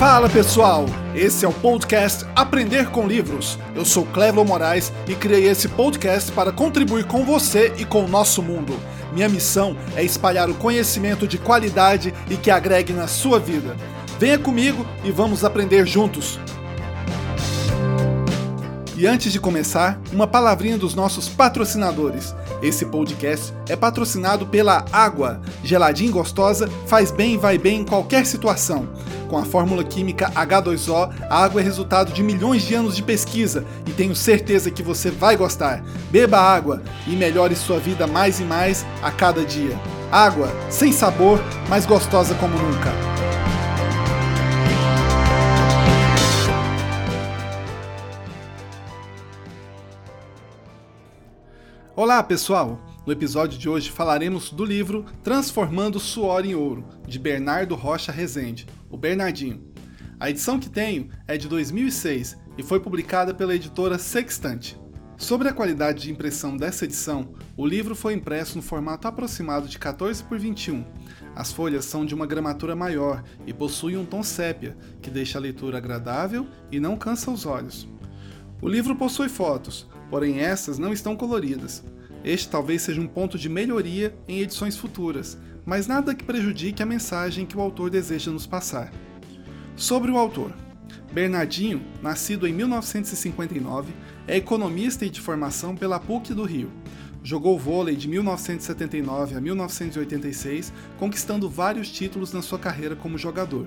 Fala pessoal, esse é o podcast Aprender com Livros. Eu sou Clevo Moraes e criei esse podcast para contribuir com você e com o nosso mundo. Minha missão é espalhar o conhecimento de qualidade e que agregue na sua vida. Venha comigo e vamos aprender juntos. E antes de começar, uma palavrinha dos nossos patrocinadores. Esse podcast é patrocinado pela Água. Geladinho gostosa, faz bem e vai bem em qualquer situação. Com a fórmula química H2O, a água é resultado de milhões de anos de pesquisa e tenho certeza que você vai gostar. Beba água e melhore sua vida mais e mais a cada dia. Água, sem sabor, mas gostosa como nunca. Olá, pessoal! No episódio de hoje falaremos do livro Transformando Suor em Ouro, de Bernardo Rocha Rezende, o Bernardinho. A edição que tenho é de 2006 e foi publicada pela editora Sextante. Sobre a qualidade de impressão dessa edição, o livro foi impresso no formato aproximado de 14 por 21. As folhas são de uma gramatura maior e possuem um tom sépia, que deixa a leitura agradável e não cansa os olhos. O livro possui fotos, porém essas não estão coloridas. Este talvez seja um ponto de melhoria em edições futuras, mas nada que prejudique a mensagem que o autor deseja nos passar. Sobre o autor. Bernardinho, nascido em 1959, é economista e de formação pela PUC do Rio. Jogou vôlei de 1979 a 1986, conquistando vários títulos na sua carreira como jogador.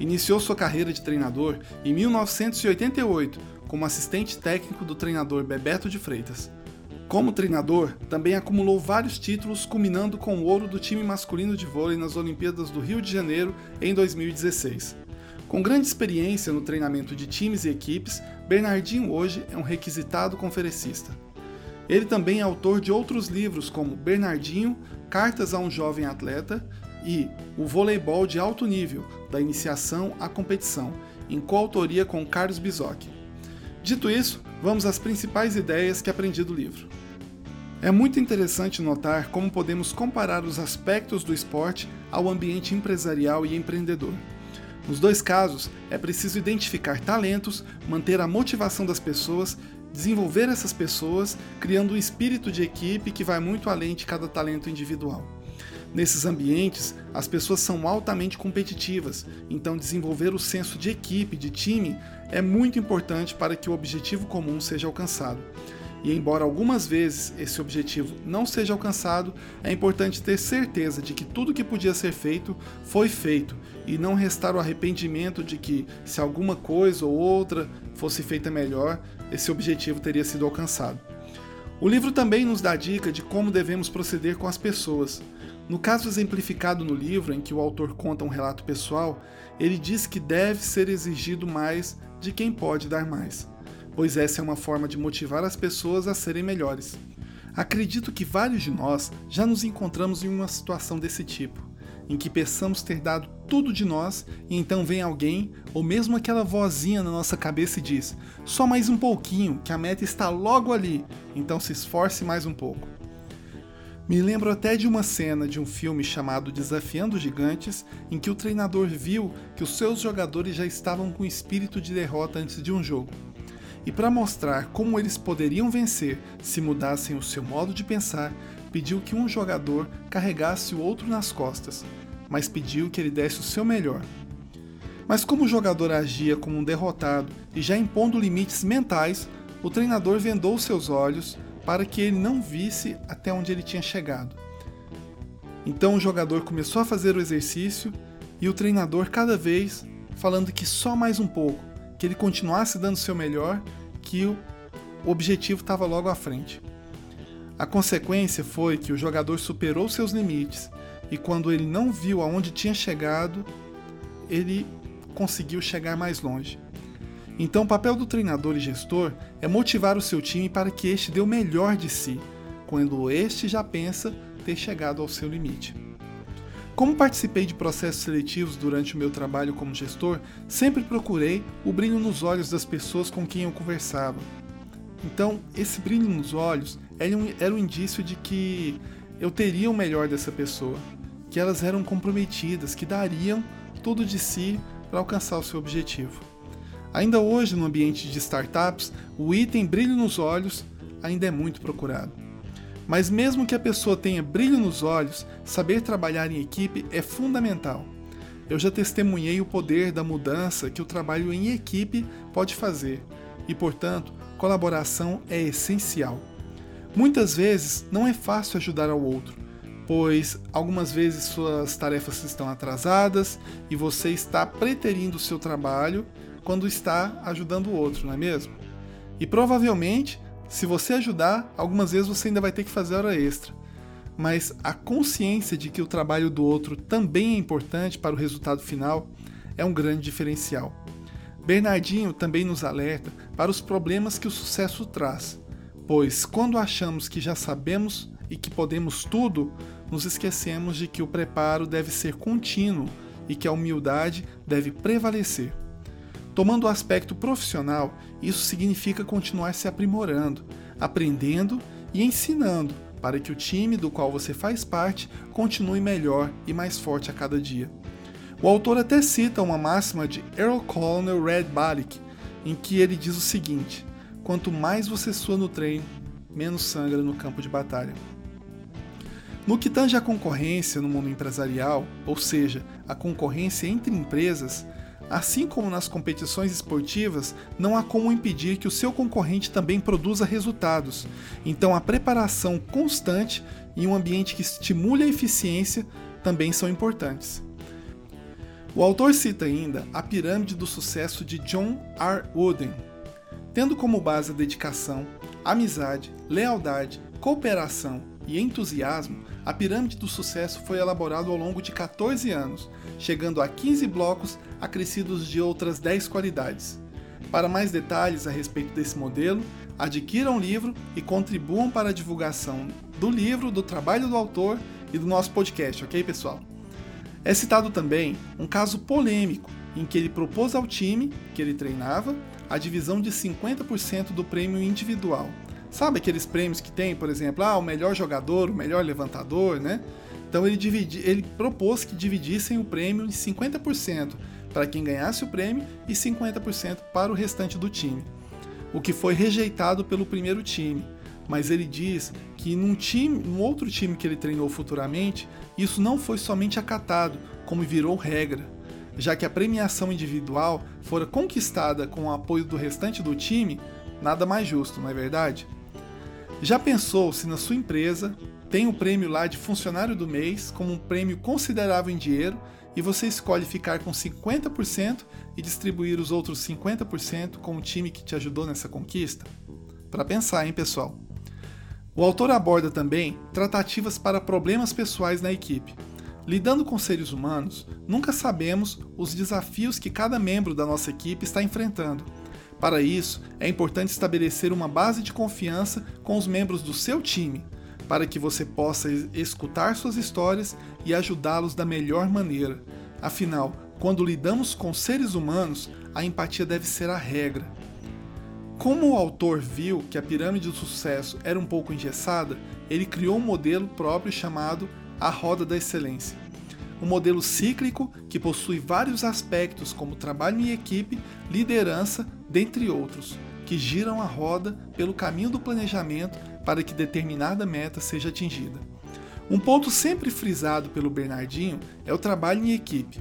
Iniciou sua carreira de treinador em 1988 como assistente técnico do treinador Bebeto de Freitas. Como treinador, também acumulou vários títulos, culminando com o ouro do time masculino de vôlei nas Olimpíadas do Rio de Janeiro em 2016. Com grande experiência no treinamento de times e equipes, Bernardinho hoje é um requisitado conferencista. Ele também é autor de outros livros como Bernardinho, Cartas a um Jovem Atleta e O Voleibol de Alto Nível, da Iniciação à Competição, em coautoria com Carlos Bizocchi. Dito isso, vamos às principais ideias que aprendi do livro. É muito interessante notar como podemos comparar os aspectos do esporte ao ambiente empresarial e empreendedor. Nos dois casos, é preciso identificar talentos, manter a motivação das pessoas, desenvolver essas pessoas, criando um espírito de equipe que vai muito além de cada talento individual. Nesses ambientes, as pessoas são altamente competitivas, então desenvolver o senso de equipe, de time, é muito importante para que o objetivo comum seja alcançado. E embora algumas vezes esse objetivo não seja alcançado, é importante ter certeza de que tudo que podia ser feito foi feito e não restar o arrependimento de que, se alguma coisa ou outra fosse feita melhor, esse objetivo teria sido alcançado. O livro também nos dá dica de como devemos proceder com as pessoas. No caso exemplificado no livro, em que o autor conta um relato pessoal, ele diz que deve ser exigido mais de quem pode dar mais, pois essa é uma forma de motivar as pessoas a serem melhores. Acredito que vários de nós já nos encontramos em uma situação desse tipo, em que pensamos ter dado tudo de nós e então vem alguém, ou mesmo aquela vozinha na nossa cabeça e diz: só mais um pouquinho, que a meta está logo ali, então se esforce mais um pouco. Me lembro até de uma cena de um filme chamado Desafiando Gigantes, em que o treinador viu que os seus jogadores já estavam com espírito de derrota antes de um jogo. E para mostrar como eles poderiam vencer se mudassem o seu modo de pensar, pediu que um jogador carregasse o outro nas costas, mas pediu que ele desse o seu melhor. Mas como o jogador agia como um derrotado e já impondo limites mentais, o treinador vendou seus olhos, para que ele não visse até onde ele tinha chegado. Então o jogador começou a fazer o exercício e o treinador cada vez falando que só mais um pouco, que ele continuasse dando seu melhor, que o objetivo estava logo à frente. A consequência foi que o jogador superou seus limites e quando ele não viu aonde tinha chegado, ele conseguiu chegar mais longe. Então, o papel do treinador e gestor é motivar o seu time para que este dê o melhor de si, quando este já pensa ter chegado ao seu limite. Como participei de processos seletivos durante o meu trabalho como gestor, sempre procurei o brilho nos olhos das pessoas com quem eu conversava. Então, esse brilho nos olhos era um indício de que eu teria o melhor dessa pessoa, que elas eram comprometidas, que dariam tudo de si para alcançar o seu objetivo. Ainda hoje, no ambiente de startups, o item brilho nos olhos ainda é muito procurado. Mas mesmo que a pessoa tenha brilho nos olhos, saber trabalhar em equipe é fundamental. Eu já testemunhei o poder da mudança que o trabalho em equipe pode fazer, e portanto, colaboração é essencial. Muitas vezes não é fácil ajudar ao outro, pois algumas vezes suas tarefas estão atrasadas e você está preterindo seu trabalho quando está ajudando o outro, não é mesmo? E provavelmente, se você ajudar, algumas vezes você ainda vai ter que fazer hora extra. Mas a consciência de que o trabalho do outro também é importante para o resultado final é um grande diferencial. Bernardinho também nos alerta para os problemas que o sucesso traz, pois quando achamos que já sabemos e que podemos tudo, nos esquecemos de que o preparo deve ser contínuo e que a humildade deve prevalecer. Tomando o aspecto profissional, isso significa continuar se aprimorando, aprendendo e ensinando para que o time do qual você faz parte continue melhor e mais forte a cada dia. O autor até cita uma máxima de Earl Colonel Red Balick, em que ele diz o seguinte: quanto mais você sua no treino, menos sangra no campo de batalha. No que tange a concorrência no mundo empresarial, ou seja, a concorrência entre empresas, Assim como nas competições esportivas, não há como impedir que o seu concorrente também produza resultados. Então, a preparação constante e um ambiente que estimule a eficiência também são importantes. O autor cita ainda a pirâmide do sucesso de John R. Wooden, tendo como base a dedicação, amizade, lealdade, cooperação e entusiasmo, a pirâmide do sucesso foi elaborada ao longo de 14 anos, chegando a 15 blocos acrescidos de outras 10 qualidades. Para mais detalhes a respeito desse modelo, adquiram o livro e contribuam para a divulgação do livro, do trabalho do autor e do nosso podcast, ok, pessoal? É citado também um caso polêmico em que ele propôs ao time que ele treinava a divisão de 50% do prêmio individual Sabe aqueles prêmios que tem, por exemplo, ah, o melhor jogador, o melhor levantador, né? Então ele, dividi, ele propôs que dividissem o prêmio em 50% para quem ganhasse o prêmio e 50% para o restante do time. O que foi rejeitado pelo primeiro time, mas ele diz que num time, num outro time que ele treinou futuramente, isso não foi somente acatado, como virou regra, já que a premiação individual fora conquistada com o apoio do restante do time, nada mais justo, não é verdade? Já pensou se na sua empresa tem o prêmio lá de funcionário do mês como um prêmio considerável em dinheiro e você escolhe ficar com 50% e distribuir os outros 50% com o time que te ajudou nessa conquista? Para pensar, hein, pessoal? O autor aborda também tratativas para problemas pessoais na equipe. Lidando com seres humanos, nunca sabemos os desafios que cada membro da nossa equipe está enfrentando para isso, é importante estabelecer uma base de confiança com os membros do seu time, para que você possa escutar suas histórias e ajudá-los da melhor maneira. Afinal, quando lidamos com seres humanos, a empatia deve ser a regra. Como o autor viu que a pirâmide do sucesso era um pouco engessada, ele criou um modelo próprio chamado a Roda da Excelência um modelo cíclico que possui vários aspectos como trabalho em equipe, liderança, dentre outros, que giram a roda pelo caminho do planejamento para que determinada meta seja atingida. Um ponto sempre frisado pelo Bernardinho é o trabalho em equipe.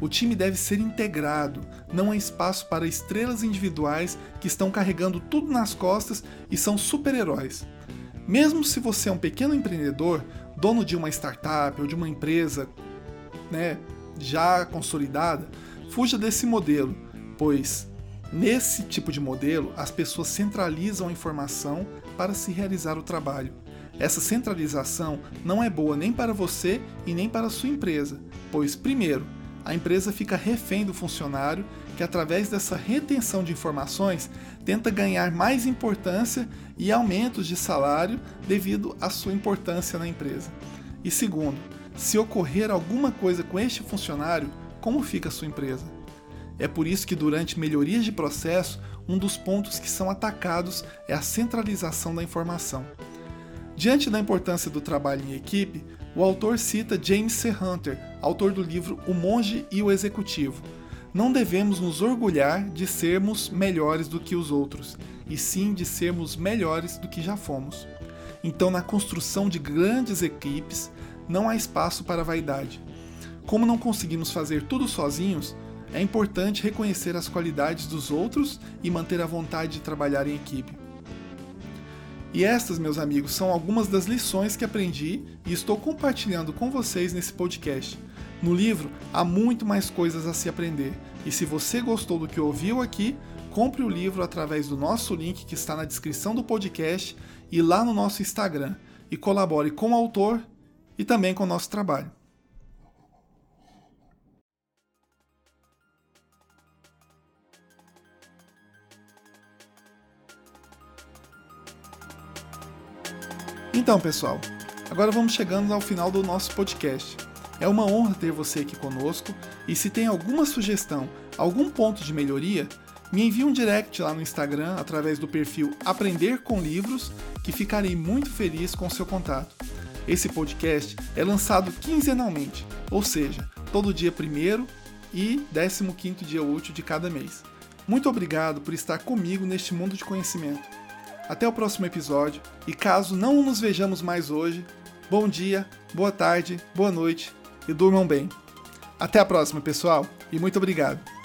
O time deve ser integrado, não há espaço para estrelas individuais que estão carregando tudo nas costas e são super-heróis. Mesmo se você é um pequeno empreendedor, dono de uma startup ou de uma empresa né, já consolidada, fuja desse modelo, pois nesse tipo de modelo as pessoas centralizam a informação para se realizar o trabalho. Essa centralização não é boa nem para você e nem para a sua empresa, pois, primeiro, a empresa fica refém do funcionário que, através dessa retenção de informações, tenta ganhar mais importância e aumentos de salário devido à sua importância na empresa. E segundo, se ocorrer alguma coisa com este funcionário, como fica a sua empresa? É por isso que, durante melhorias de processo, um dos pontos que são atacados é a centralização da informação. Diante da importância do trabalho em equipe, o autor cita James C. Hunter, autor do livro O Monge e o Executivo. Não devemos nos orgulhar de sermos melhores do que os outros, e sim de sermos melhores do que já fomos. Então, na construção de grandes equipes, não há espaço para vaidade. Como não conseguimos fazer tudo sozinhos, é importante reconhecer as qualidades dos outros e manter a vontade de trabalhar em equipe. E estas, meus amigos, são algumas das lições que aprendi e estou compartilhando com vocês nesse podcast. No livro há muito mais coisas a se aprender, e se você gostou do que ouviu aqui, compre o livro através do nosso link que está na descrição do podcast e lá no nosso Instagram, e colabore com o autor e também com o nosso trabalho. Então, pessoal, agora vamos chegando ao final do nosso podcast. É uma honra ter você aqui conosco e se tem alguma sugestão, algum ponto de melhoria, me envie um direct lá no Instagram através do perfil Aprender com Livros, que ficarei muito feliz com seu contato. Esse podcast é lançado quinzenalmente, ou seja, todo dia 1 e 15 dia útil de cada mês. Muito obrigado por estar comigo neste mundo de conhecimento. Até o próximo episódio e caso não nos vejamos mais hoje, bom dia, boa tarde, boa noite e durmam bem. Até a próxima, pessoal, e muito obrigado.